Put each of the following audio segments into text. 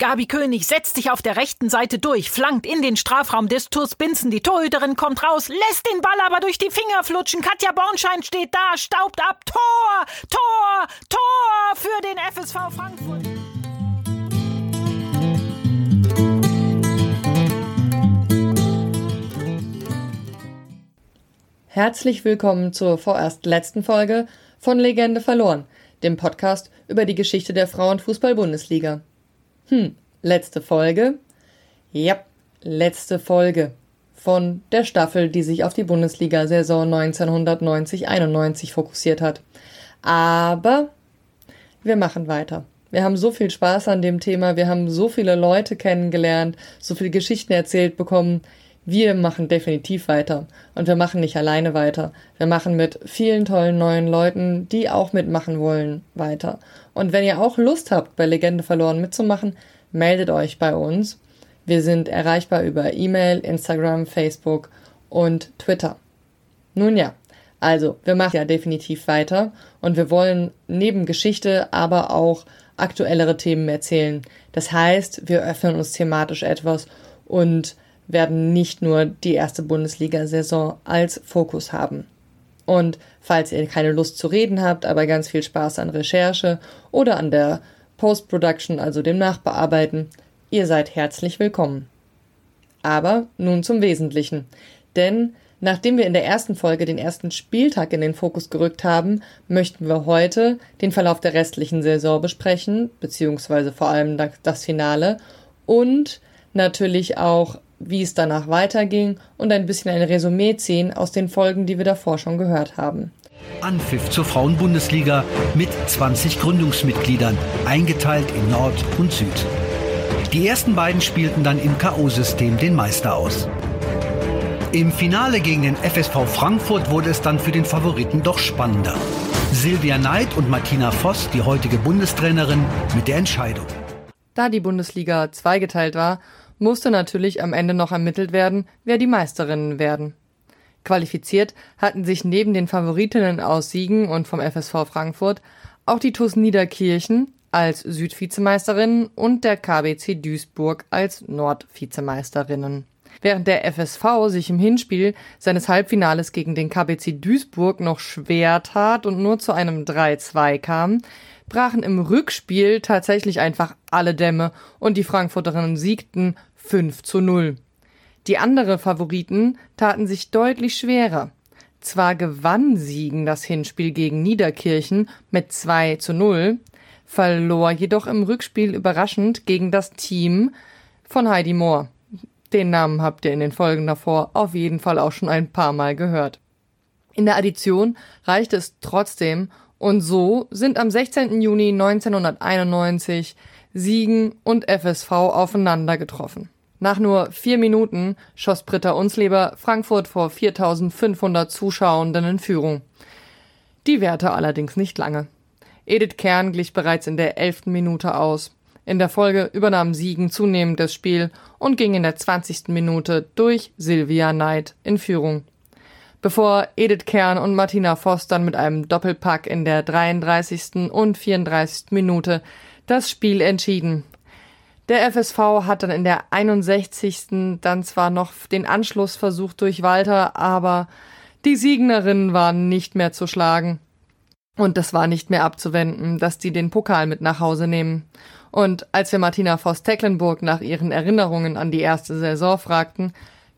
Gabi König setzt sich auf der rechten Seite durch, flankt in den Strafraum des Tours Binzen. Die Torhüterin kommt raus, lässt den Ball aber durch die Finger flutschen. Katja Bornschein steht da, staubt ab. Tor, Tor, Tor für den FSV Frankfurt. Herzlich willkommen zur vorerst letzten Folge von Legende verloren, dem Podcast über die Geschichte der Frauenfußball-Bundesliga. Hm, letzte Folge? Ja, letzte Folge von der Staffel, die sich auf die Bundesliga-Saison 1990-91 fokussiert hat. Aber wir machen weiter. Wir haben so viel Spaß an dem Thema, wir haben so viele Leute kennengelernt, so viele Geschichten erzählt bekommen. Wir machen definitiv weiter. Und wir machen nicht alleine weiter. Wir machen mit vielen tollen neuen Leuten, die auch mitmachen wollen, weiter. Und wenn ihr auch Lust habt, bei Legende verloren mitzumachen, meldet euch bei uns. Wir sind erreichbar über E-Mail, Instagram, Facebook und Twitter. Nun ja, also wir machen ja definitiv weiter und wir wollen neben Geschichte aber auch aktuellere Themen erzählen. Das heißt, wir öffnen uns thematisch etwas und werden nicht nur die erste Bundesliga-Saison als Fokus haben. Und falls ihr keine Lust zu reden habt, aber ganz viel Spaß an Recherche oder an der Post-Production, also dem Nachbearbeiten, ihr seid herzlich willkommen. Aber nun zum Wesentlichen. Denn nachdem wir in der ersten Folge den ersten Spieltag in den Fokus gerückt haben, möchten wir heute den Verlauf der restlichen Saison besprechen, beziehungsweise vor allem das Finale und natürlich auch wie es danach weiterging und ein bisschen ein Resümee ziehen aus den Folgen, die wir davor schon gehört haben. Anpfiff zur Frauenbundesliga mit 20 Gründungsmitgliedern, eingeteilt in Nord und Süd. Die ersten beiden spielten dann im KO-System den Meister aus. Im Finale gegen den FSV Frankfurt wurde es dann für den Favoriten doch spannender. Silvia Neid und Martina Voss, die heutige Bundestrainerin, mit der Entscheidung. Da die Bundesliga zweigeteilt war musste natürlich am Ende noch ermittelt werden, wer die Meisterinnen werden. Qualifiziert hatten sich neben den Favoritinnen aus Siegen und vom FSV Frankfurt auch die TuS Niederkirchen als Südvizemeisterinnen und der KBC Duisburg als Nordvizemeisterinnen. Während der FSV sich im Hinspiel seines Halbfinales gegen den KBC Duisburg noch schwer tat und nur zu einem 3-2 kam, brachen im Rückspiel tatsächlich einfach alle Dämme und die Frankfurterinnen siegten 5 zu 0. Die anderen Favoriten taten sich deutlich schwerer. Zwar gewann Siegen das Hinspiel gegen Niederkirchen mit 2 zu 0, verlor jedoch im Rückspiel überraschend gegen das Team von Heidi Mohr. Den Namen habt ihr in den Folgen davor auf jeden Fall auch schon ein paar Mal gehört. In der Addition reichte es trotzdem und so sind am 16. Juni 1991 Siegen und FSV aufeinander getroffen. Nach nur vier Minuten schoss Britta Unsleber Frankfurt vor 4500 Zuschauenden in Führung. Die währte allerdings nicht lange. Edith Kern glich bereits in der elften Minute aus. In der Folge übernahm Siegen zunehmend das Spiel und ging in der 20. Minute durch Silvia Knight in Führung. Bevor Edith Kern und Martina Voss dann mit einem Doppelpack in der 33. und 34. Minute das Spiel entschieden der FSV hat dann in der 61. dann zwar noch den Anschluss versucht durch Walter, aber die Siegnerinnen waren nicht mehr zu schlagen. Und das war nicht mehr abzuwenden, dass die den Pokal mit nach Hause nehmen. Und als wir Martina Voss-Tecklenburg nach ihren Erinnerungen an die erste Saison fragten,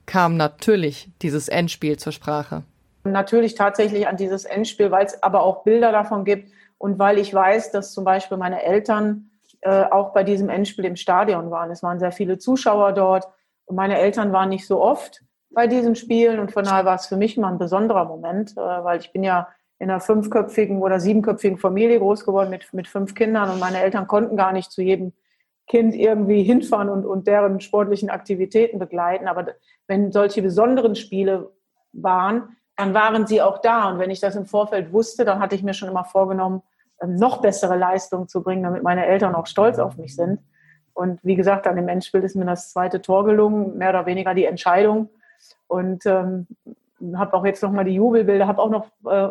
kam natürlich dieses Endspiel zur Sprache. Natürlich tatsächlich an dieses Endspiel, weil es aber auch Bilder davon gibt und weil ich weiß, dass zum Beispiel meine Eltern äh, auch bei diesem Endspiel im Stadion waren. Es waren sehr viele Zuschauer dort und meine Eltern waren nicht so oft bei diesen Spielen und von daher war es für mich mal ein besonderer Moment, äh, weil ich bin ja in einer fünfköpfigen oder siebenköpfigen Familie groß geworden mit, mit fünf Kindern und meine Eltern konnten gar nicht zu jedem Kind irgendwie hinfahren und, und deren sportlichen Aktivitäten begleiten. Aber wenn solche besonderen Spiele waren, dann waren sie auch da. Und wenn ich das im Vorfeld wusste, dann hatte ich mir schon immer vorgenommen, noch bessere Leistung zu bringen, damit meine Eltern auch stolz auf mich sind. Und wie gesagt, an dem Endspiel ist mir das zweite Tor gelungen, mehr oder weniger die Entscheidung. Und ähm, habe auch jetzt nochmal die Jubelbilder, habe auch noch äh,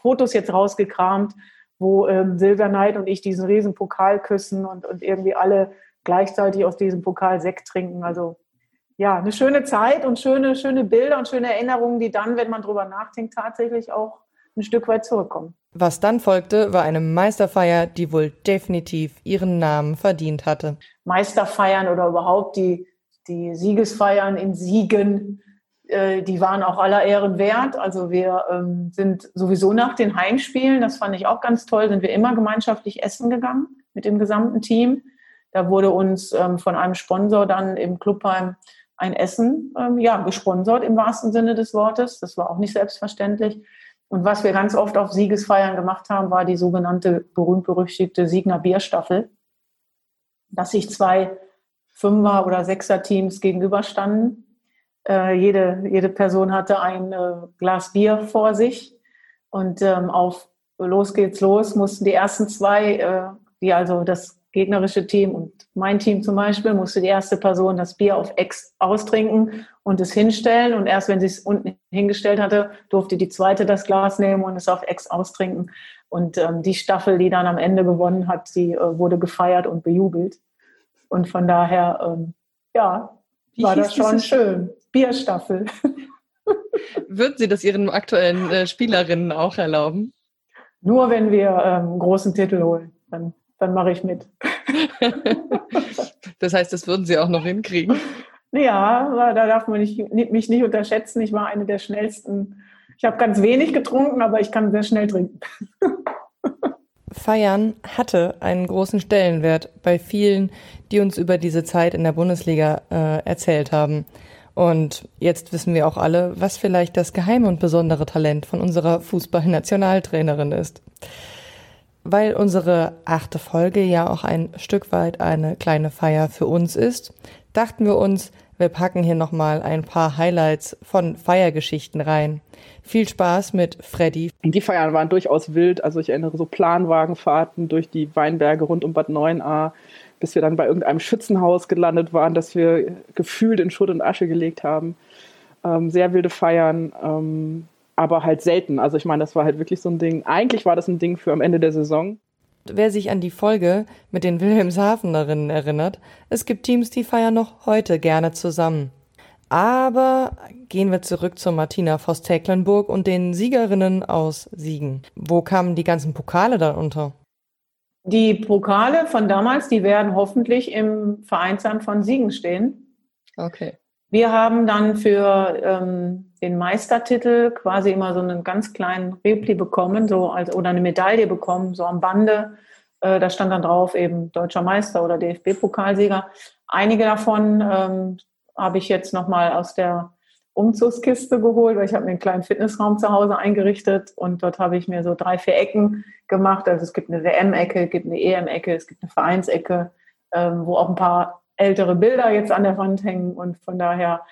Fotos jetzt rausgekramt, wo ähm, Silver Knight und ich diesen riesen Pokal küssen und, und irgendwie alle gleichzeitig aus diesem Pokal Sekt trinken. Also ja, eine schöne Zeit und schöne, schöne Bilder und schöne Erinnerungen, die dann, wenn man drüber nachdenkt, tatsächlich auch ein Stück weit zurückkommen. Was dann folgte, war eine Meisterfeier, die wohl definitiv ihren Namen verdient hatte. Meisterfeiern oder überhaupt die, die Siegesfeiern in Siegen, äh, die waren auch aller Ehren wert. Also wir ähm, sind sowieso nach den Heimspielen, das fand ich auch ganz toll, sind wir immer gemeinschaftlich essen gegangen mit dem gesamten Team. Da wurde uns ähm, von einem Sponsor dann im Clubheim ein Essen ähm, ja, gesponsert im wahrsten Sinne des Wortes. Das war auch nicht selbstverständlich. Und was wir ganz oft auf Siegesfeiern gemacht haben, war die sogenannte berühmt-berüchtigte Siegner Bierstaffel, dass sich zwei Fünfer- oder Sechser-Teams gegenüberstanden. Äh, jede, jede Person hatte ein äh, Glas Bier vor sich und ähm, auf Los geht's los mussten die ersten zwei, äh, die also das gegnerische Team und mein Team zum Beispiel musste die erste Person das Bier auf Ex austrinken und es hinstellen. Und erst wenn sie es unten hingestellt hatte, durfte die zweite das Glas nehmen und es auf Ex austrinken. Und ähm, die Staffel, die dann am Ende gewonnen hat, die äh, wurde gefeiert und bejubelt. Und von daher, ähm, ja, Wie war das schon schön. Bierstaffel. Würden Sie das Ihren aktuellen äh, Spielerinnen auch erlauben? Nur wenn wir ähm, einen großen Titel holen. Dann dann mache ich mit. das heißt, das würden Sie auch noch hinkriegen? Ja, da darf man nicht, mich nicht unterschätzen. Ich war eine der schnellsten. Ich habe ganz wenig getrunken, aber ich kann sehr schnell trinken. Feiern hatte einen großen Stellenwert bei vielen, die uns über diese Zeit in der Bundesliga äh, erzählt haben. Und jetzt wissen wir auch alle, was vielleicht das geheime und besondere Talent von unserer Fußballnationaltrainerin ist. Weil unsere achte Folge ja auch ein Stück weit eine kleine Feier für uns ist, dachten wir uns, wir packen hier nochmal ein paar Highlights von Feiergeschichten rein. Viel Spaß mit Freddy. Die Feiern waren durchaus wild. Also ich erinnere so Planwagenfahrten durch die Weinberge rund um Bad 9a, bis wir dann bei irgendeinem Schützenhaus gelandet waren, das wir gefühlt in Schutt und Asche gelegt haben. Ähm, sehr wilde Feiern. Ähm, aber halt selten. Also ich meine, das war halt wirklich so ein Ding. Eigentlich war das ein Ding für am Ende der Saison. Wer sich an die Folge mit den Wilhelmshavenerinnen erinnert, es gibt Teams, die feiern noch heute gerne zusammen. Aber gehen wir zurück zu Martina Voss-Tecklenburg und den Siegerinnen aus Siegen. Wo kamen die ganzen Pokale dann unter? Die Pokale von damals, die werden hoffentlich im Vereinsheim von Siegen stehen. Okay. Wir haben dann für ähm, den Meistertitel quasi immer so einen ganz kleinen Repli bekommen, so als oder eine Medaille bekommen, so am Bande. Äh, da stand dann drauf eben deutscher Meister oder DFB-Pokalsieger. Einige davon ähm, habe ich jetzt nochmal aus der Umzugskiste geholt, weil ich habe mir einen kleinen Fitnessraum zu Hause eingerichtet und dort habe ich mir so drei, vier Ecken gemacht. Also es gibt eine WM-Ecke, es gibt eine EM-Ecke, es gibt eine Vereinsecke, ähm, wo auch ein paar ältere Bilder jetzt an der Wand hängen und von daher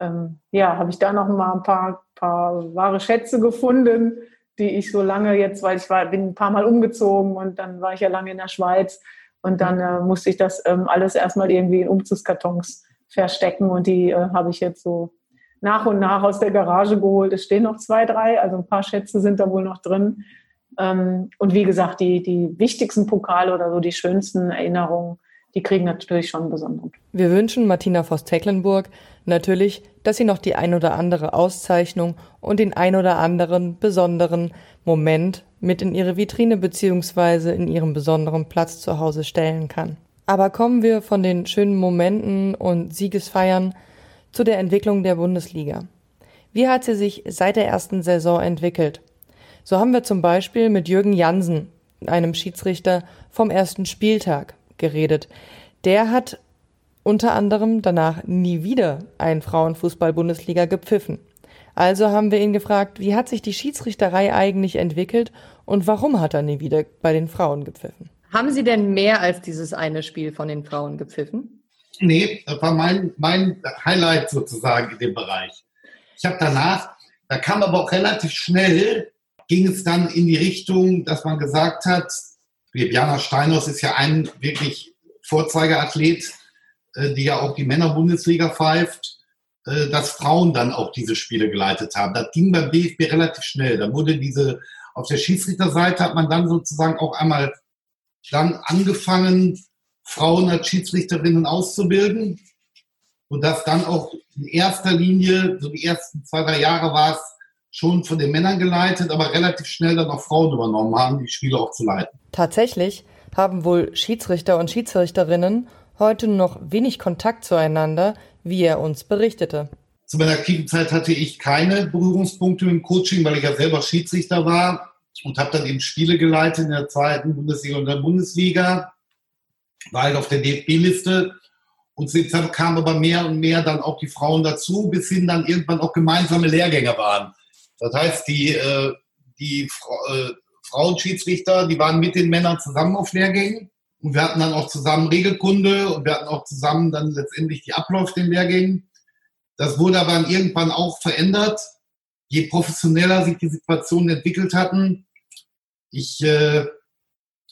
ähm, ja, habe ich da noch mal ein paar, paar wahre Schätze gefunden, die ich so lange jetzt, weil ich war, bin ein paar Mal umgezogen und dann war ich ja lange in der Schweiz und dann äh, musste ich das ähm, alles erstmal irgendwie in Umzugskartons verstecken und die äh, habe ich jetzt so nach und nach aus der Garage geholt. Es stehen noch zwei, drei, also ein paar Schätze sind da wohl noch drin. Ähm, und wie gesagt, die, die wichtigsten Pokale oder so die schönsten Erinnerungen, die kriegen natürlich schon einen besonderen. Wir wünschen Martina Voss-Tecklenburg natürlich, dass sie noch die ein oder andere Auszeichnung und den ein oder anderen besonderen Moment mit in ihre Vitrine beziehungsweise in ihrem besonderen Platz zu Hause stellen kann. Aber kommen wir von den schönen Momenten und Siegesfeiern zu der Entwicklung der Bundesliga. Wie hat sie sich seit der ersten Saison entwickelt? So haben wir zum Beispiel mit Jürgen Jansen, einem Schiedsrichter vom ersten Spieltag, geredet. Der hat unter anderem danach nie wieder ein Frauenfußball-Bundesliga gepfiffen. Also haben wir ihn gefragt, wie hat sich die Schiedsrichterei eigentlich entwickelt und warum hat er nie wieder bei den Frauen gepfiffen? Haben Sie denn mehr als dieses eine Spiel von den Frauen gepfiffen? Nee, das war mein, mein Highlight sozusagen in dem Bereich. Ich habe danach, da kam aber auch relativ schnell, ging es dann in die Richtung, dass man gesagt hat, Bibiana Steinhaus ist ja ein wirklich Vorzeigeathlet, äh, die ja auch die Männerbundesliga pfeift, äh, dass Frauen dann auch diese Spiele geleitet haben. Das ging beim DFB relativ schnell. Da wurde diese, auf der Schiedsrichterseite hat man dann sozusagen auch einmal dann angefangen, Frauen als Schiedsrichterinnen auszubilden. Und das dann auch in erster Linie, so die ersten zwei, drei Jahre war es schon von den Männern geleitet, aber relativ schnell dann auch Frauen übernommen haben, die Spiele auch zu leiten. Tatsächlich haben wohl Schiedsrichter und Schiedsrichterinnen heute noch wenig Kontakt zueinander, wie er uns berichtete. Zu meiner aktiven Zeit hatte ich keine Berührungspunkte mit dem Coaching, weil ich ja selber Schiedsrichter war und habe dann eben Spiele geleitet in der zweiten Bundesliga und der Bundesliga, war halt auf der DFB-Liste und jetzt kamen aber mehr und mehr dann auch die Frauen dazu, bis hin dann irgendwann auch gemeinsame Lehrgänge waren. Das heißt, die, äh, die äh, Frauenschiedsrichter, die waren mit den Männern zusammen auf Lehrgängen und wir hatten dann auch zusammen Regelkunde und wir hatten auch zusammen dann letztendlich die Abläufe den Lehrgängen. Das wurde aber dann irgendwann auch verändert, je professioneller sich die Situationen entwickelt hatten. Ich äh,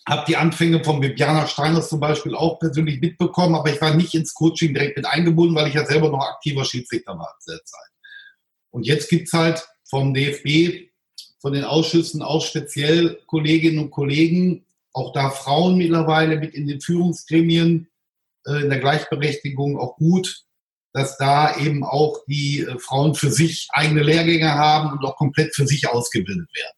habe die Anfänge von Bibiana Steiners zum Beispiel auch persönlich mitbekommen, aber ich war nicht ins Coaching direkt mit eingebunden, weil ich ja selber noch aktiver Schiedsrichter war zu der Zeit. Und jetzt gibt's halt vom DFB, von den Ausschüssen auch speziell Kolleginnen und Kollegen, auch da Frauen mittlerweile mit in den Führungsgremien, äh, in der Gleichberechtigung auch gut, dass da eben auch die äh, Frauen für sich eigene Lehrgänge haben und auch komplett für sich ausgebildet werden.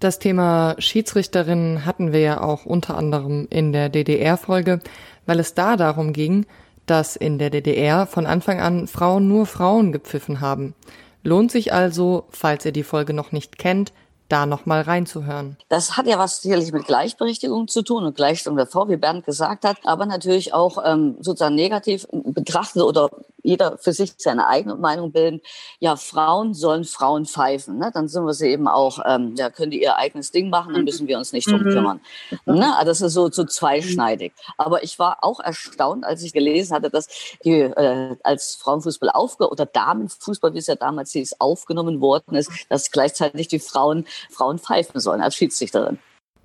Das Thema Schiedsrichterinnen hatten wir ja auch unter anderem in der DDR-Folge, weil es da darum ging, dass in der DDR von Anfang an Frauen nur Frauen gepfiffen haben. Lohnt sich also, falls ihr die Folge noch nicht kennt, da nochmal reinzuhören. Das hat ja was sicherlich mit Gleichberechtigung zu tun und Gleichstellung der Frau, wie Bernd gesagt hat, aber natürlich auch ähm, sozusagen negativ betrachtet oder jeder für sich seine eigene Meinung bilden. Ja, Frauen sollen Frauen pfeifen. Ne? Dann sind wir sie eben auch, ähm, ja, können die ihr eigenes Ding machen, dann müssen wir uns nicht drum mhm. kümmern. Ne? Also das ist so, so zweischneidig. Aber ich war auch erstaunt, als ich gelesen hatte, dass die, äh, als Frauenfußball aufge oder Damenfußball, wie es ja damals hieß, aufgenommen worden ist, dass gleichzeitig die Frauen Frauen pfeifen sollen als Schiedsrichterin.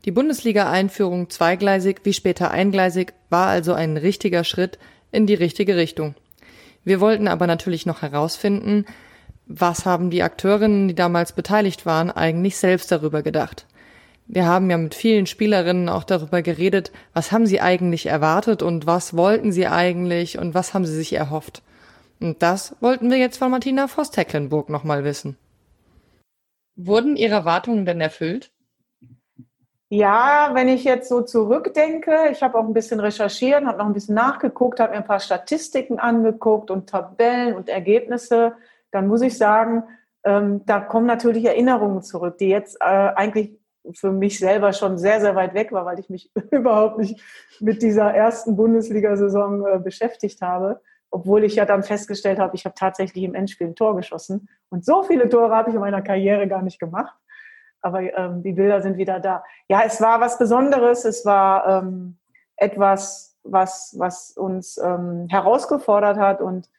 Die Bundesliga-Einführung zweigleisig wie später eingleisig war also ein richtiger Schritt in die richtige Richtung. Wir wollten aber natürlich noch herausfinden, was haben die Akteurinnen, die damals beteiligt waren, eigentlich selbst darüber gedacht. Wir haben ja mit vielen Spielerinnen auch darüber geredet, was haben sie eigentlich erwartet und was wollten sie eigentlich und was haben sie sich erhofft. Und das wollten wir jetzt von Martina Voss-Tecklenburg nochmal wissen. Wurden Ihre Erwartungen denn erfüllt? Ja, wenn ich jetzt so zurückdenke, ich habe auch ein bisschen recherchiert, habe noch ein bisschen nachgeguckt, habe mir ein paar Statistiken angeguckt und Tabellen und Ergebnisse, dann muss ich sagen, ähm, da kommen natürlich Erinnerungen zurück, die jetzt äh, eigentlich für mich selber schon sehr, sehr weit weg war, weil ich mich überhaupt nicht mit dieser ersten Bundesliga-Saison äh, beschäftigt habe, obwohl ich ja dann festgestellt habe, ich habe tatsächlich im Endspiel ein Tor geschossen. Und so viele Tore habe ich in meiner Karriere gar nicht gemacht aber ähm, die Bilder sind wieder da. Ja, es war was Besonderes, es war ähm, etwas, was, was uns ähm, herausgefordert hat. Und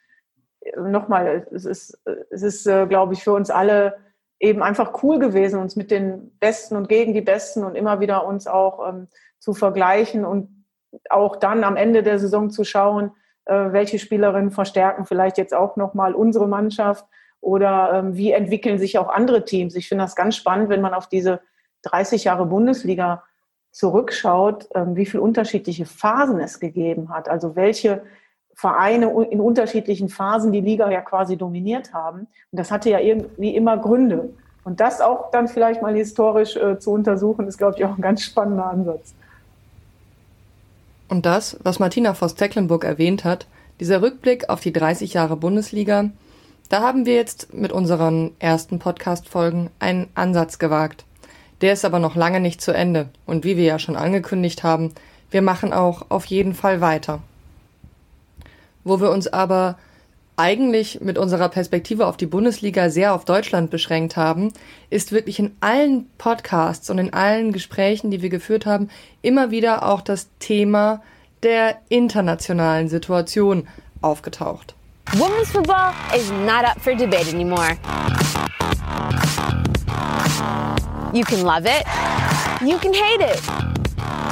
äh, nochmal, es ist, es ist äh, glaube ich, für uns alle eben einfach cool gewesen, uns mit den Besten und gegen die Besten und immer wieder uns auch ähm, zu vergleichen und auch dann am Ende der Saison zu schauen, äh, welche Spielerinnen verstärken vielleicht jetzt auch nochmal unsere Mannschaft oder ähm, wie entwickeln sich auch andere Teams? Ich finde das ganz spannend, wenn man auf diese 30 Jahre Bundesliga zurückschaut, ähm, wie viele unterschiedliche Phasen es gegeben hat. Also welche Vereine in unterschiedlichen Phasen die Liga ja quasi dominiert haben. Und das hatte ja irgendwie immer Gründe. Und das auch dann vielleicht mal historisch äh, zu untersuchen, ist, glaube ich, auch ein ganz spannender Ansatz. Und das, was Martina Voss-Tecklenburg erwähnt hat, dieser Rückblick auf die 30 Jahre Bundesliga, da haben wir jetzt mit unseren ersten Podcast-Folgen einen Ansatz gewagt. Der ist aber noch lange nicht zu Ende. Und wie wir ja schon angekündigt haben, wir machen auch auf jeden Fall weiter. Wo wir uns aber eigentlich mit unserer Perspektive auf die Bundesliga sehr auf Deutschland beschränkt haben, ist wirklich in allen Podcasts und in allen Gesprächen, die wir geführt haben, immer wieder auch das Thema der internationalen Situation aufgetaucht. Women's football is not up for debate anymore. You can love it, you can hate it.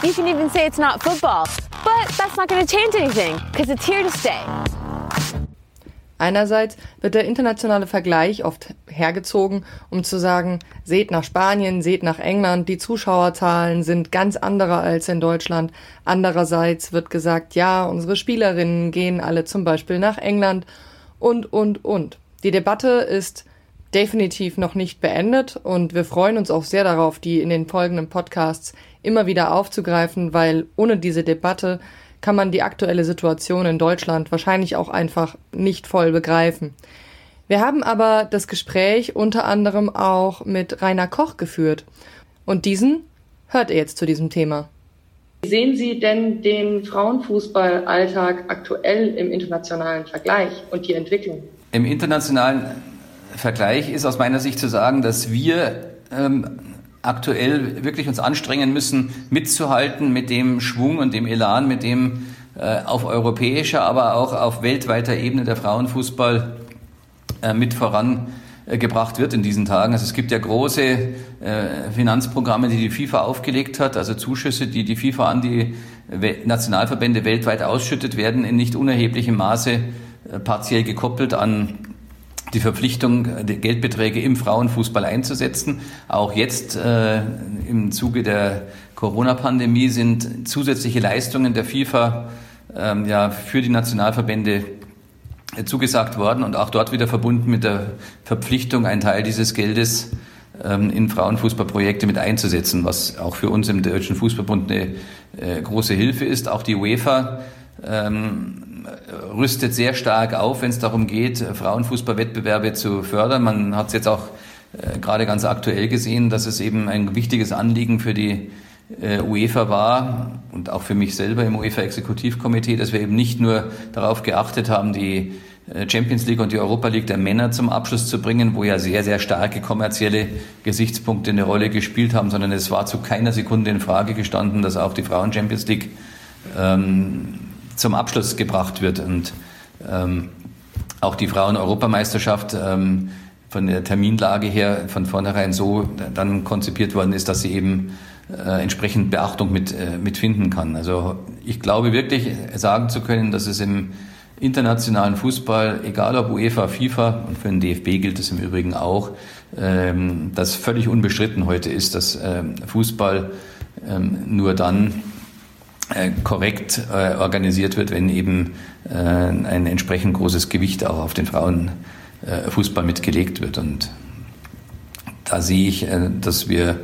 You can even say it's not football, but that's not going to change anything because it's here to stay. Einerseits wird der internationale Vergleich oft hergezogen, um zu sagen, seht nach Spanien, seht nach England, die Zuschauerzahlen sind ganz andere als in Deutschland. Andererseits wird gesagt, ja, unsere Spielerinnen gehen alle zum Beispiel nach England und, und, und. Die Debatte ist definitiv noch nicht beendet und wir freuen uns auch sehr darauf, die in den folgenden Podcasts immer wieder aufzugreifen, weil ohne diese Debatte kann man die aktuelle Situation in Deutschland wahrscheinlich auch einfach nicht voll begreifen. Wir haben aber das Gespräch unter anderem auch mit Rainer Koch geführt. Und diesen hört ihr jetzt zu diesem Thema. Wie sehen Sie denn den Frauenfußballalltag aktuell im internationalen Vergleich und die Entwicklung? Im internationalen Vergleich ist aus meiner Sicht zu sagen, dass wir ähm, aktuell wirklich uns anstrengen müssen, mitzuhalten mit dem Schwung und dem Elan, mit dem äh, auf europäischer, aber auch auf weltweiter Ebene der Frauenfußball äh, mit vorangebracht wird in diesen Tagen. Also es gibt ja große äh, Finanzprogramme, die die FIFA aufgelegt hat, also Zuschüsse, die die FIFA an die Nationalverbände weltweit ausschüttet, werden in nicht unerheblichem Maße äh, partiell gekoppelt an die Verpflichtung, Geldbeträge im Frauenfußball einzusetzen. Auch jetzt äh, im Zuge der Corona-Pandemie sind zusätzliche Leistungen der FIFA ähm, ja, für die Nationalverbände äh, zugesagt worden und auch dort wieder verbunden mit der Verpflichtung, einen Teil dieses Geldes ähm, in Frauenfußballprojekte mit einzusetzen, was auch für uns im Deutschen Fußballbund eine äh, große Hilfe ist. Auch die UEFA ähm, rüstet sehr stark auf, wenn es darum geht, Frauenfußballwettbewerbe zu fördern. Man hat es jetzt auch äh, gerade ganz aktuell gesehen, dass es eben ein wichtiges Anliegen für die äh, UEFA war und auch für mich selber im UEFA-Exekutivkomitee, dass wir eben nicht nur darauf geachtet haben, die äh, Champions League und die Europa League der Männer zum Abschluss zu bringen, wo ja sehr, sehr starke kommerzielle Gesichtspunkte eine Rolle gespielt haben, sondern es war zu keiner Sekunde in Frage gestanden, dass auch die Frauen Champions League ähm, zum Abschluss gebracht wird. Und ähm, auch die Frauen-Europameisterschaft ähm, von der Terminlage her von vornherein so dann konzipiert worden ist, dass sie eben äh, entsprechend Beachtung mit, äh, mitfinden kann. Also ich glaube wirklich sagen zu können, dass es im internationalen Fußball, egal ob UEFA, FIFA und für den DFB gilt es im Übrigen auch, ähm, das völlig unbestritten heute ist, dass ähm, Fußball ähm, nur dann äh, korrekt äh, organisiert wird, wenn eben äh, ein entsprechend großes Gewicht auch auf den Frauenfußball mitgelegt wird. Und da sehe ich, dass wir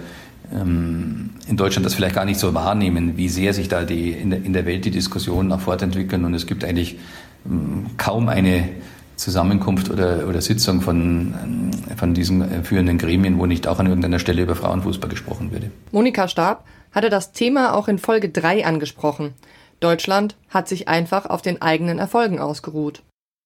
in Deutschland das vielleicht gar nicht so wahrnehmen, wie sehr sich da die, in, der, Welt die Diskussionen auch fortentwickeln. Und es gibt eigentlich ähm, kaum eine Zusammenkunft oder, oder Sitzung von, ähm, von diesen führenden Gremien, wo nicht auch an irgendeiner Stelle über Frauenfußball gesprochen würde. Monika Stab hatte das Thema auch in Folge 3 angesprochen. Deutschland hat sich einfach auf den eigenen Erfolgen ausgeruht.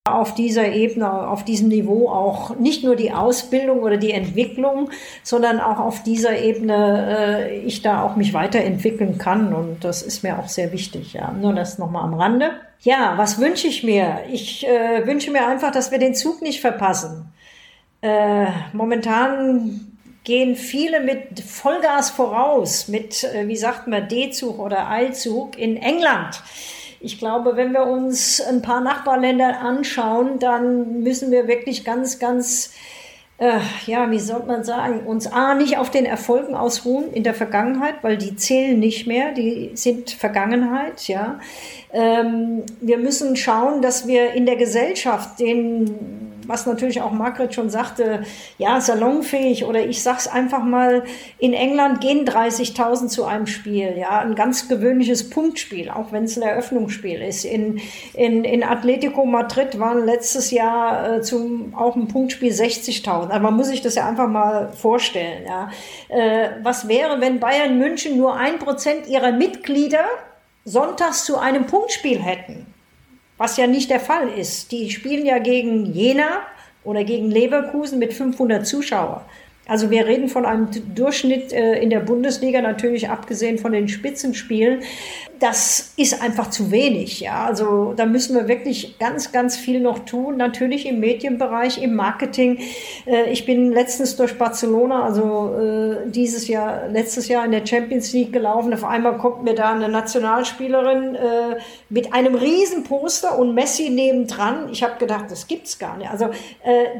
Auf dieser Ebene, auf diesem Niveau auch nicht nur die Ausbildung oder die Entwicklung, sondern auch auf dieser Ebene äh, ich da auch mich weiterentwickeln kann. Und das ist mir auch sehr wichtig. Ja. Nur das nochmal am Rande. Ja, was wünsche ich mir? Ich äh, wünsche mir einfach, dass wir den Zug nicht verpassen. Äh, momentan gehen viele mit Vollgas voraus, mit, äh, wie sagt man, D-Zug oder Eilzug in England. Ich glaube, wenn wir uns ein paar Nachbarländer anschauen, dann müssen wir wirklich ganz, ganz, äh, ja, wie soll man sagen, uns A, nicht auf den Erfolgen ausruhen in der Vergangenheit, weil die zählen nicht mehr, die sind Vergangenheit, ja. Ähm, wir müssen schauen, dass wir in der Gesellschaft den was natürlich auch Margret schon sagte, ja, salonfähig oder ich sag's einfach mal, in England gehen 30.000 zu einem Spiel, ja, ein ganz gewöhnliches Punktspiel, auch wenn es ein Eröffnungsspiel ist. In, in, in Atletico Madrid waren letztes Jahr äh, zum, auch ein Punktspiel 60.000. Also man muss sich das ja einfach mal vorstellen, ja. Äh, was wäre, wenn Bayern München nur ein Prozent ihrer Mitglieder sonntags zu einem Punktspiel hätten? Was ja nicht der Fall ist. Die spielen ja gegen Jena oder gegen Leverkusen mit 500 Zuschauern. Also wir reden von einem Durchschnitt äh, in der Bundesliga, natürlich abgesehen von den Spitzenspielen. Das ist einfach zu wenig. Ja, also da müssen wir wirklich ganz, ganz viel noch tun. Natürlich im Medienbereich, im Marketing. Äh, ich bin letztens durch Barcelona, also äh, dieses Jahr, letztes Jahr in der Champions League gelaufen. Auf einmal kommt mir da eine Nationalspielerin mit einem riesen Poster und Messi nebendran. Ich habe gedacht, das gibt's gar nicht. Also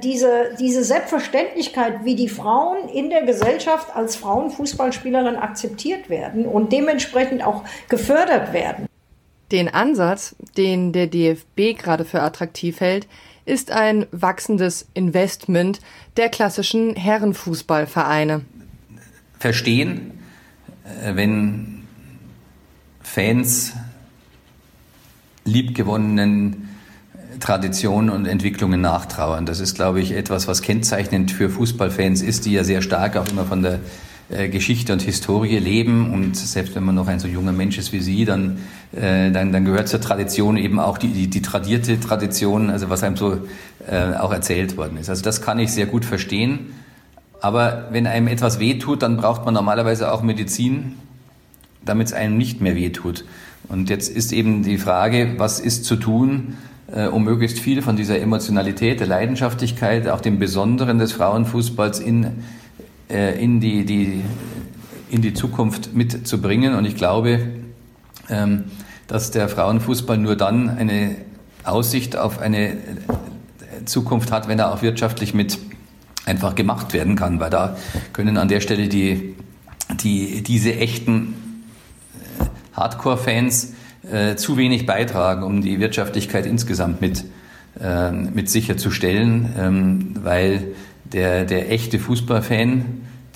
diese diese Selbstverständlichkeit, wie die Frauen Frauen in der Gesellschaft als Frauenfußballspielerin akzeptiert werden und dementsprechend auch gefördert werden. Den Ansatz, den der DFB gerade für attraktiv hält, ist ein wachsendes Investment der klassischen Herrenfußballvereine. Verstehen, äh, wenn Fans liebgewonnenen Traditionen und Entwicklungen nachtrauern. Das ist, glaube ich, etwas, was kennzeichnend für Fußballfans ist, die ja sehr stark auch immer von der äh, Geschichte und Historie leben. Und selbst wenn man noch ein so junger Mensch ist wie Sie, dann, äh, dann, dann gehört zur Tradition eben auch die, die, die tradierte Tradition, also was einem so äh, auch erzählt worden ist. Also das kann ich sehr gut verstehen. Aber wenn einem etwas wehtut, dann braucht man normalerweise auch Medizin, damit es einem nicht mehr wehtut. Und jetzt ist eben die Frage, was ist zu tun, um möglichst viel von dieser Emotionalität, der Leidenschaftlichkeit, auch dem Besonderen des Frauenfußballs in, äh, in, die, die, in die Zukunft mitzubringen. Und ich glaube, ähm, dass der Frauenfußball nur dann eine Aussicht auf eine Zukunft hat, wenn er auch wirtschaftlich mit einfach gemacht werden kann, weil da können an der Stelle die, die, diese echten äh, Hardcore-Fans äh, zu wenig beitragen, um die Wirtschaftlichkeit insgesamt mit, äh, mit sicherzustellen, ähm, weil der, der echte Fußballfan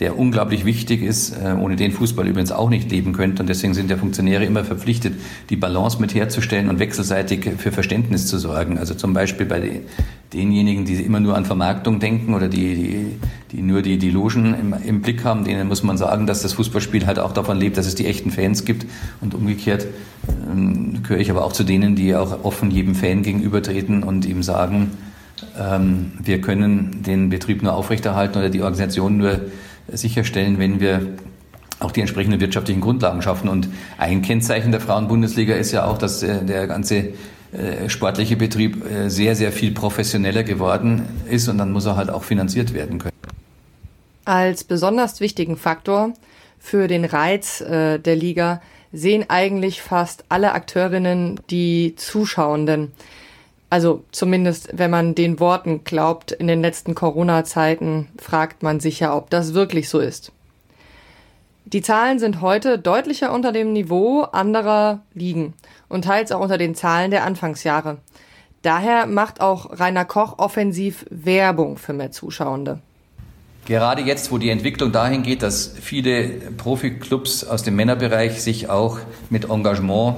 der unglaublich wichtig ist, äh, ohne den Fußball übrigens auch nicht leben könnte. Und deswegen sind ja Funktionäre immer verpflichtet, die Balance mit herzustellen und wechselseitig für Verständnis zu sorgen. Also zum Beispiel bei denjenigen, die immer nur an Vermarktung denken oder die, die, die nur die, die Logen im, im Blick haben, denen muss man sagen, dass das Fußballspiel halt auch davon lebt, dass es die echten Fans gibt. Und umgekehrt ähm, gehöre ich aber auch zu denen, die auch offen jedem Fan gegenübertreten und ihm sagen, ähm, wir können den Betrieb nur aufrechterhalten oder die Organisation nur sicherstellen, wenn wir auch die entsprechenden wirtschaftlichen Grundlagen schaffen. Und ein Kennzeichen der Frauenbundesliga ist ja auch, dass äh, der ganze sportliche Betrieb äh, sehr, sehr viel professioneller geworden ist und dann muss er halt auch finanziert werden können. Als besonders wichtigen Faktor für den Reiz der Liga sehen eigentlich fast alle Akteurinnen die Zuschauenden. Also zumindest, wenn man den Worten glaubt, in den letzten Corona-Zeiten fragt man sich ja, ob das wirklich so ist. Die Zahlen sind heute deutlicher unter dem Niveau anderer Ligen und teils auch unter den Zahlen der Anfangsjahre. Daher macht auch Rainer Koch offensiv Werbung für mehr Zuschauende. Gerade jetzt, wo die Entwicklung dahin geht, dass viele Profiklubs aus dem Männerbereich sich auch mit Engagement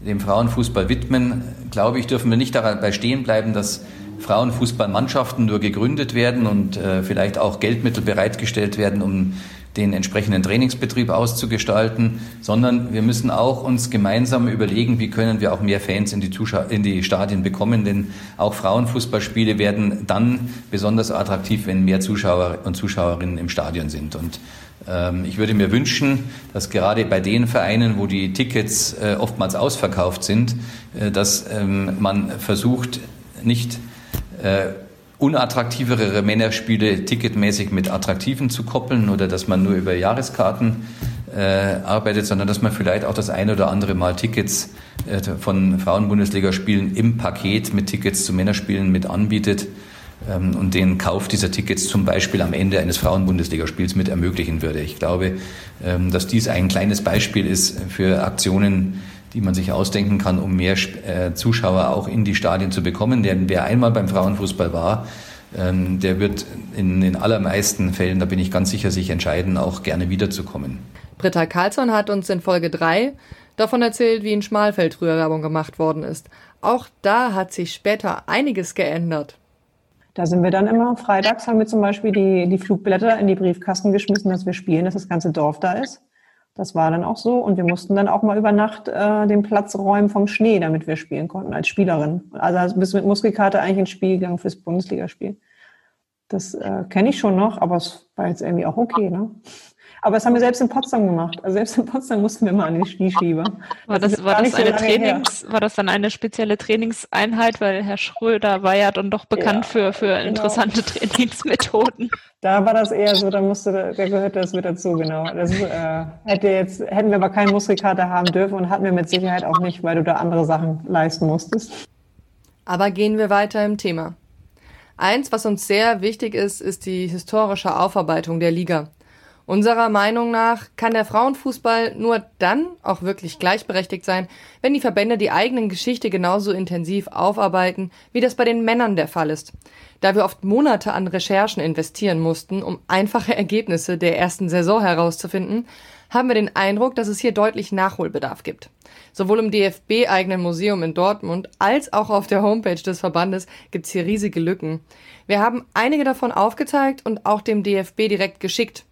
dem Frauenfußball widmen, glaube ich, dürfen wir nicht dabei stehen bleiben, dass Frauenfußballmannschaften nur gegründet werden und äh, vielleicht auch Geldmittel bereitgestellt werden, um den entsprechenden Trainingsbetrieb auszugestalten, sondern wir müssen auch uns gemeinsam überlegen, wie können wir auch mehr Fans in die, Zuschau in die Stadien bekommen, denn auch Frauenfußballspiele werden dann besonders attraktiv, wenn mehr Zuschauer und Zuschauerinnen im Stadion sind. Und ähm, ich würde mir wünschen, dass gerade bei den Vereinen, wo die Tickets äh, oftmals ausverkauft sind, äh, dass ähm, man versucht, nicht äh, unattraktivere Männerspiele ticketmäßig mit attraktiven zu koppeln oder dass man nur über Jahreskarten arbeitet, sondern dass man vielleicht auch das eine oder andere Mal Tickets von Frauenbundesligaspielen im Paket mit Tickets zu Männerspielen mit anbietet ähm, und den Kauf dieser Tickets zum Beispiel am Ende eines Frauenbundesligaspiels mit ermöglichen würde. Ich glaube, ähm, dass dies ein kleines Beispiel ist für Aktionen, die man sich ausdenken kann, um mehr äh, Zuschauer auch in die Stadien zu bekommen. Denn wer einmal beim Frauenfußball war, ähm, der wird in den allermeisten Fällen, da bin ich ganz sicher, sich entscheiden, auch gerne wiederzukommen. Britta Karlsson hat uns in Folge 3 davon erzählt, wie in Schmalfeld früher Werbung gemacht worden ist. Auch da hat sich später einiges geändert. Da sind wir dann immer, freitags haben wir zum Beispiel die, die Flugblätter in die Briefkasten geschmissen, dass wir spielen, dass das ganze Dorf da ist. Das war dann auch so. Und wir mussten dann auch mal über Nacht äh, den Platz räumen vom Schnee, damit wir spielen konnten als Spielerin. Also bis mit Muskelkarte eigentlich ins Spiel gegangen fürs Bundesligaspiel. Das äh, kenne ich schon noch, aber es war jetzt irgendwie auch okay, ne? Aber das haben wir selbst in Potsdam gemacht. Also selbst in Potsdam mussten wir mal an den Schneeschieber. War das, das war das eine so Trainings, war das dann eine spezielle Trainingseinheit, weil Herr Schröder war ja dann doch bekannt ja, für, für genau. interessante Trainingsmethoden. Da war das eher so, da musste, da gehörte das mit dazu, genau. Das äh, hätte jetzt, hätten wir aber keinen Muskelkater haben dürfen und hatten wir mit Sicherheit auch nicht, weil du da andere Sachen leisten musstest. Aber gehen wir weiter im Thema. Eins, was uns sehr wichtig ist, ist die historische Aufarbeitung der Liga. Unserer Meinung nach kann der Frauenfußball nur dann auch wirklich gleichberechtigt sein, wenn die Verbände die eigenen Geschichte genauso intensiv aufarbeiten, wie das bei den Männern der Fall ist. Da wir oft Monate an Recherchen investieren mussten, um einfache Ergebnisse der ersten Saison herauszufinden, haben wir den Eindruck, dass es hier deutlich Nachholbedarf gibt. Sowohl im DFB-eigenen Museum in Dortmund als auch auf der Homepage des Verbandes gibt es hier riesige Lücken. Wir haben einige davon aufgezeigt und auch dem DFB direkt geschickt.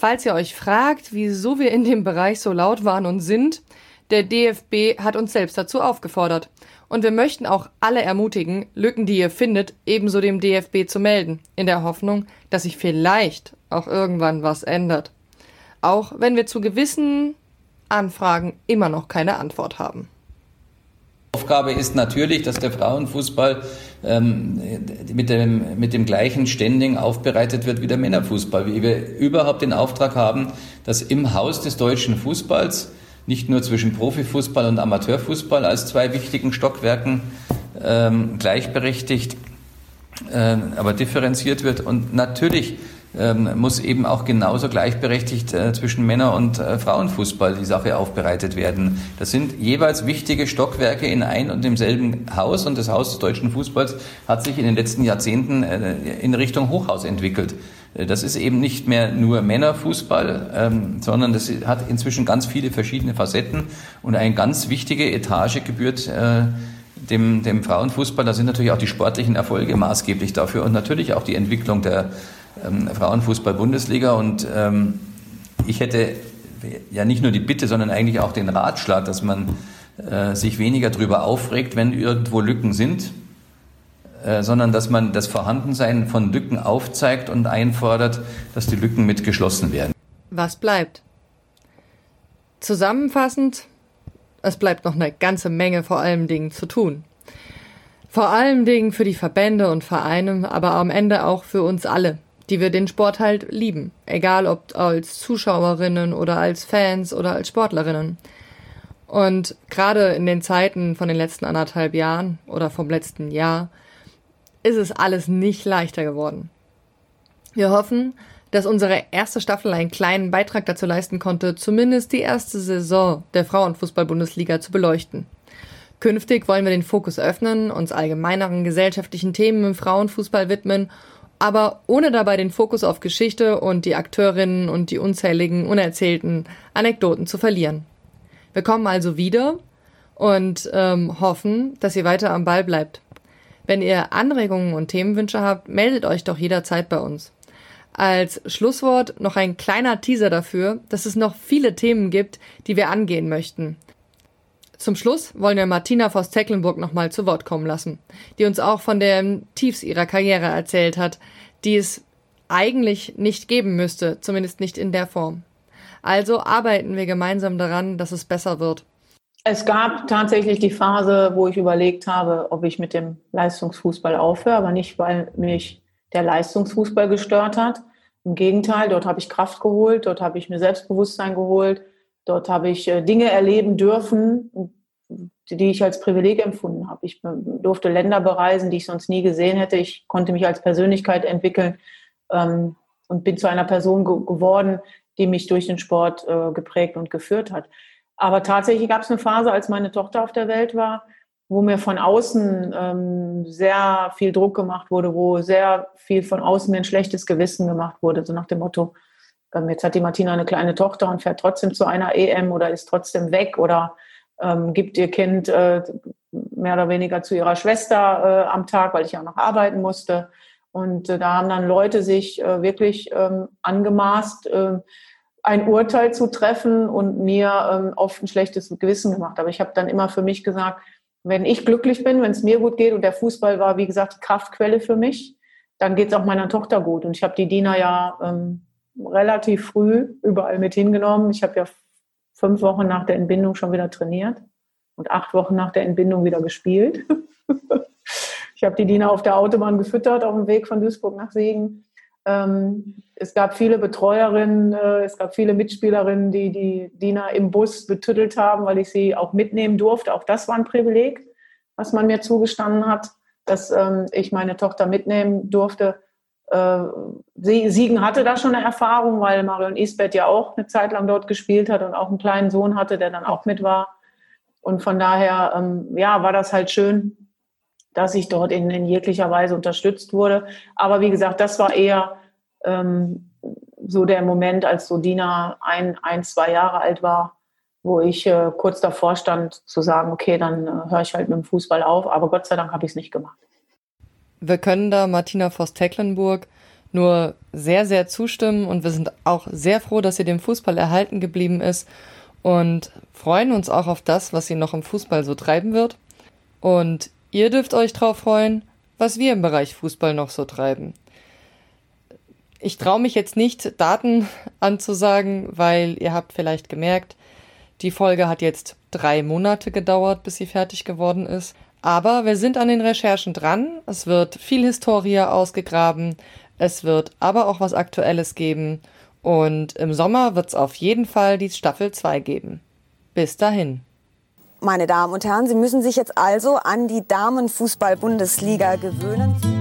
Falls ihr euch fragt, wieso wir in dem Bereich so laut waren und sind, der DFB hat uns selbst dazu aufgefordert. Und wir möchten auch alle ermutigen, Lücken, die ihr findet, ebenso dem DFB zu melden, in der Hoffnung, dass sich vielleicht auch irgendwann was ändert. Auch wenn wir zu gewissen Anfragen immer noch keine Antwort haben. Aufgabe ist natürlich, dass der Frauenfußball ähm, mit, dem, mit dem gleichen Standing aufbereitet wird wie der Männerfußball. Wie wir überhaupt den Auftrag haben, dass im Haus des deutschen Fußballs nicht nur zwischen Profifußball und Amateurfußball als zwei wichtigen Stockwerken ähm, gleichberechtigt, äh, aber differenziert wird. Und natürlich muss eben auch genauso gleichberechtigt äh, zwischen Männer- und äh, Frauenfußball die Sache aufbereitet werden. Das sind jeweils wichtige Stockwerke in ein und demselben Haus und das Haus des deutschen Fußballs hat sich in den letzten Jahrzehnten äh, in Richtung Hochhaus entwickelt. Das ist eben nicht mehr nur Männerfußball, ähm, sondern das hat inzwischen ganz viele verschiedene Facetten und eine ganz wichtige Etage gebührt dem, dem Frauenfußball. Da sind natürlich auch die sportlichen Erfolge maßgeblich dafür und natürlich auch die Entwicklung der ähm, Frauenfußball-Bundesliga. Und ähm, ich hätte ja nicht nur die Bitte, sondern eigentlich auch den Ratschlag, dass man äh, sich weniger darüber aufregt, wenn irgendwo Lücken sind, äh, sondern dass man das Vorhandensein von Lücken aufzeigt und einfordert, dass die Lücken mit geschlossen werden. Was bleibt? Zusammenfassend, es bleibt noch eine ganze Menge vor allen Dingen zu tun. Vor allen Dingen für die Verbände und Vereine, aber am Ende auch für uns alle die wir den Sport halt lieben. Egal ob als Zuschauerinnen oder als Fans oder als Sportlerinnen. Und gerade in den Zeiten von den letzten anderthalb Jahren oder vom letzten Jahr ist es alles nicht leichter geworden. Wir hoffen, dass unsere erste Staffel einen kleinen Beitrag dazu leisten konnte, zumindest die erste Saison der Frauenfußball-Bundesliga zu beleuchten. Künftig wollen wir den Fokus öffnen, uns allgemeineren gesellschaftlichen Themen im Frauenfußball widmen aber ohne dabei den Fokus auf Geschichte und die Akteurinnen und die unzähligen unerzählten Anekdoten zu verlieren. Wir kommen also wieder und ähm, hoffen, dass ihr weiter am Ball bleibt. Wenn ihr Anregungen und Themenwünsche habt, meldet euch doch jederzeit bei uns. Als Schlusswort noch ein kleiner Teaser dafür, dass es noch viele Themen gibt, die wir angehen möchten. Zum Schluss wollen wir Martina Voss-Tecklenburg nochmal zu Wort kommen lassen, die uns auch von den Tiefs ihrer Karriere erzählt hat, die es eigentlich nicht geben müsste, zumindest nicht in der Form. Also arbeiten wir gemeinsam daran, dass es besser wird. Es gab tatsächlich die Phase, wo ich überlegt habe, ob ich mit dem Leistungsfußball aufhöre, aber nicht, weil mich der Leistungsfußball gestört hat. Im Gegenteil, dort habe ich Kraft geholt, dort habe ich mir Selbstbewusstsein geholt, Dort habe ich äh, Dinge erleben dürfen, die ich als Privileg empfunden habe. Ich durfte Länder bereisen, die ich sonst nie gesehen hätte. Ich konnte mich als Persönlichkeit entwickeln ähm, und bin zu einer Person ge geworden, die mich durch den Sport äh, geprägt und geführt hat. Aber tatsächlich gab es eine Phase, als meine Tochter auf der Welt war, wo mir von außen ähm, sehr viel Druck gemacht wurde, wo sehr viel von außen mir ein schlechtes Gewissen gemacht wurde, so nach dem Motto, jetzt hat die Martina eine kleine Tochter und fährt trotzdem zu einer EM oder ist trotzdem weg oder ähm, gibt ihr Kind äh, mehr oder weniger zu ihrer Schwester äh, am Tag, weil ich ja noch arbeiten musste. Und äh, da haben dann Leute sich äh, wirklich ähm, angemaßt, äh, ein Urteil zu treffen und mir ähm, oft ein schlechtes Gewissen gemacht. Aber ich habe dann immer für mich gesagt, wenn ich glücklich bin, wenn es mir gut geht und der Fußball war, wie gesagt, Kraftquelle für mich, dann geht es auch meiner Tochter gut. Und ich habe die Dina ja ähm, relativ früh überall mit hingenommen. Ich habe ja fünf Wochen nach der Entbindung schon wieder trainiert und acht Wochen nach der Entbindung wieder gespielt. ich habe die Dina auf der Autobahn gefüttert auf dem Weg von Duisburg nach Siegen. Ähm, es gab viele Betreuerinnen, äh, es gab viele Mitspielerinnen, die die Dina im Bus betüttelt haben, weil ich sie auch mitnehmen durfte. Auch das war ein Privileg, was man mir zugestanden hat, dass ähm, ich meine Tochter mitnehmen durfte. Äh, Siegen hatte da schon eine Erfahrung, weil Marion Isbeth ja auch eine Zeit lang dort gespielt hat und auch einen kleinen Sohn hatte, der dann auch mit war. Und von daher, ähm, ja, war das halt schön, dass ich dort in, in jeglicher Weise unterstützt wurde. Aber wie gesagt, das war eher ähm, so der Moment, als so Dina ein, ein, zwei Jahre alt war, wo ich äh, kurz davor stand zu sagen, okay, dann äh, höre ich halt mit dem Fußball auf. Aber Gott sei Dank habe ich es nicht gemacht. Wir können da Martina Voss-Tecklenburg nur sehr, sehr zustimmen und wir sind auch sehr froh, dass sie dem Fußball erhalten geblieben ist und freuen uns auch auf das, was sie noch im Fußball so treiben wird. Und Ihr dürft euch drauf freuen, was wir im Bereich Fußball noch so treiben. Ich traue mich jetzt nicht, Daten anzusagen, weil ihr habt vielleicht gemerkt, die Folge hat jetzt drei Monate gedauert, bis sie fertig geworden ist. Aber wir sind an den Recherchen dran. Es wird viel Historie ausgegraben. Es wird aber auch was Aktuelles geben. Und im Sommer wird es auf jeden Fall die Staffel 2 geben. Bis dahin. Meine Damen und Herren, Sie müssen sich jetzt also an die Damenfußball-Bundesliga gewöhnen.